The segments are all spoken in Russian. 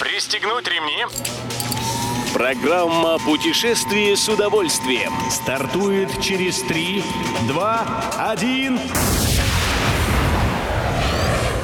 Пристегнуть ремни. Программа «Путешествие с удовольствием» стартует через 3, 2, 1...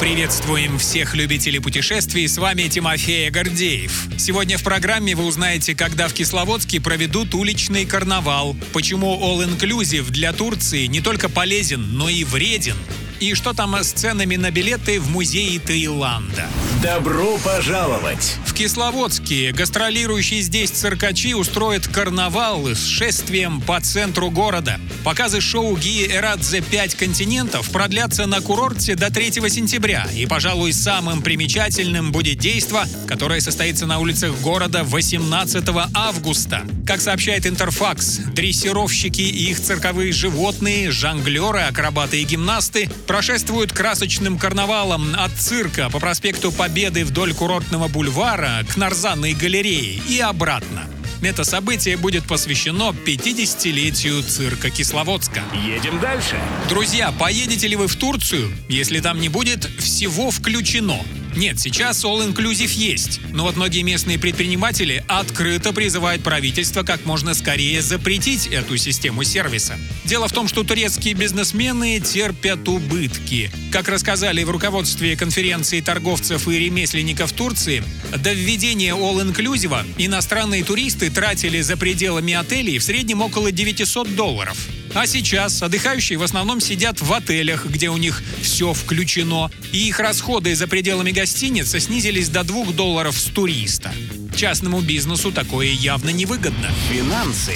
Приветствуем всех любителей путешествий, с вами Тимофей Гордеев. Сегодня в программе вы узнаете, когда в Кисловодске проведут уличный карнавал, почему All Inclusive для Турции не только полезен, но и вреден, и что там с ценами на билеты в музее Таиланда. Добро пожаловать! В Кисловодске гастролирующие здесь циркачи устроят карнавал с шествием по центру города. Показы шоу Гии Эрадзе «Пять континентов» продлятся на курорте до 3 сентября. И, пожалуй, самым примечательным будет действо, которое состоится на улицах города 18 августа. Как сообщает Интерфакс, дрессировщики и их цирковые животные, жонглеры, акробаты и гимнасты прошествуют красочным карнавалом от цирка по проспекту Победы вдоль курортного бульвара к Нарзанной галерее и обратно. Это событие будет посвящено 50-летию цирка Кисловодска. Едем дальше. Друзья, поедете ли вы в Турцию? Если там не будет, всего включено. Нет, сейчас All Inclusive есть, но вот многие местные предприниматели открыто призывают правительство как можно скорее запретить эту систему сервиса. Дело в том, что турецкие бизнесмены терпят убытки. Как рассказали в руководстве конференции торговцев и ремесленников Турции, до введения All Inclusive иностранные туристы тратили за пределами отелей в среднем около 900 долларов. А сейчас отдыхающие в основном сидят в отелях, где у них все включено, и их расходы за пределами гостиницы снизились до 2 долларов с туриста. Частному бизнесу такое явно невыгодно. Финансы.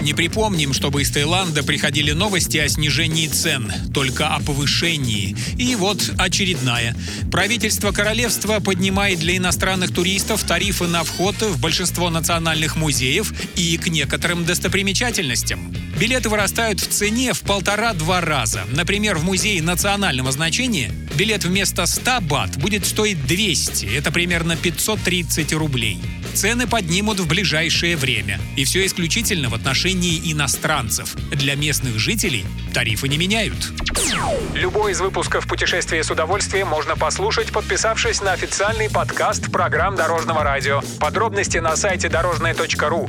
Не припомним, чтобы из Таиланда приходили новости о снижении цен, только о повышении. И вот очередная. Правительство королевства поднимает для иностранных туристов тарифы на вход в большинство национальных музеев и к некоторым достопримечательностям. Билеты вырастают в цене в полтора-два раза. Например, в музее национального значения билет вместо 100 бат будет стоить 200, это примерно 530 рублей. Цены поднимут в ближайшее время. И все исключительно в отношении иностранцев. Для местных жителей тарифы не меняют. Любой из выпусков «Путешествие с удовольствием» можно послушать, подписавшись на официальный подкаст программ Дорожного радио. Подробности на сайте дорожное.ру.